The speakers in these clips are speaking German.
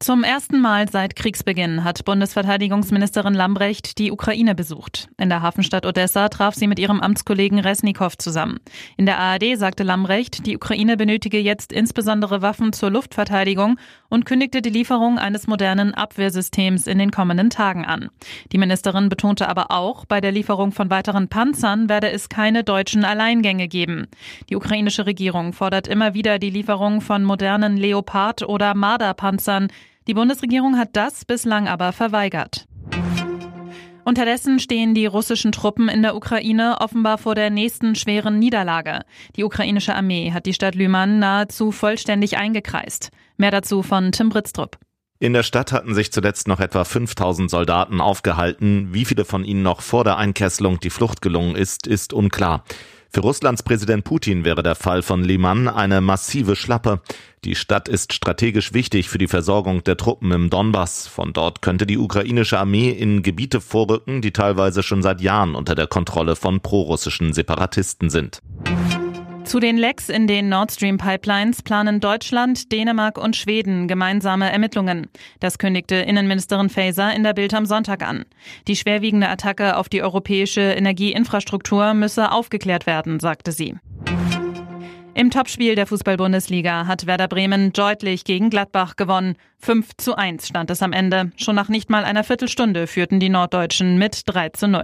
Zum ersten Mal seit Kriegsbeginn hat Bundesverteidigungsministerin Lambrecht die Ukraine besucht. In der Hafenstadt Odessa traf sie mit ihrem Amtskollegen Resnikow zusammen. In der ARD sagte Lambrecht, die Ukraine benötige jetzt insbesondere Waffen zur Luftverteidigung und kündigte die Lieferung eines modernen Abwehrsystems in den kommenden Tagen an. Die Ministerin betonte aber auch, bei der Lieferung von weiteren Panzern werde es keine deutschen Alleingänge geben. Die ukrainische Regierung fordert immer wieder die Lieferung von modernen Leopard- oder Marder-Panzern, die Bundesregierung hat das bislang aber verweigert. Unterdessen stehen die russischen Truppen in der Ukraine offenbar vor der nächsten schweren Niederlage. Die ukrainische Armee hat die Stadt Lyman nahezu vollständig eingekreist. Mehr dazu von Tim Britztrup. In der Stadt hatten sich zuletzt noch etwa 5000 Soldaten aufgehalten. Wie viele von ihnen noch vor der Einkesselung die Flucht gelungen ist, ist unklar. Für Russlands Präsident Putin wäre der Fall von Liman eine massive Schlappe. Die Stadt ist strategisch wichtig für die Versorgung der Truppen im Donbass. Von dort könnte die ukrainische Armee in Gebiete vorrücken, die teilweise schon seit Jahren unter der Kontrolle von prorussischen Separatisten sind. Zu den Lecks in den Nord Stream Pipelines planen Deutschland, Dänemark und Schweden gemeinsame Ermittlungen. Das kündigte Innenministerin Faeser in der Bild am Sonntag an. Die schwerwiegende Attacke auf die europäische Energieinfrastruktur müsse aufgeklärt werden, sagte sie. Im Topspiel der Fußball-Bundesliga hat Werder Bremen deutlich gegen Gladbach gewonnen. 5 zu 1 stand es am Ende. Schon nach nicht mal einer Viertelstunde führten die Norddeutschen mit 3 zu 0.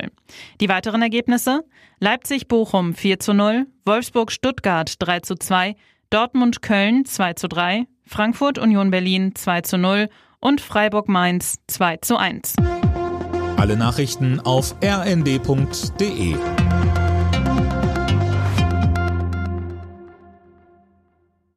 Die weiteren Ergebnisse? Leipzig-Bochum 4 zu 0, Wolfsburg-Stuttgart 3 zu 2, Dortmund-Köln 2 zu 3, Frankfurt-Union Berlin 2 zu 0 und Freiburg-Mainz 2 zu 1. Alle Nachrichten auf rnd.de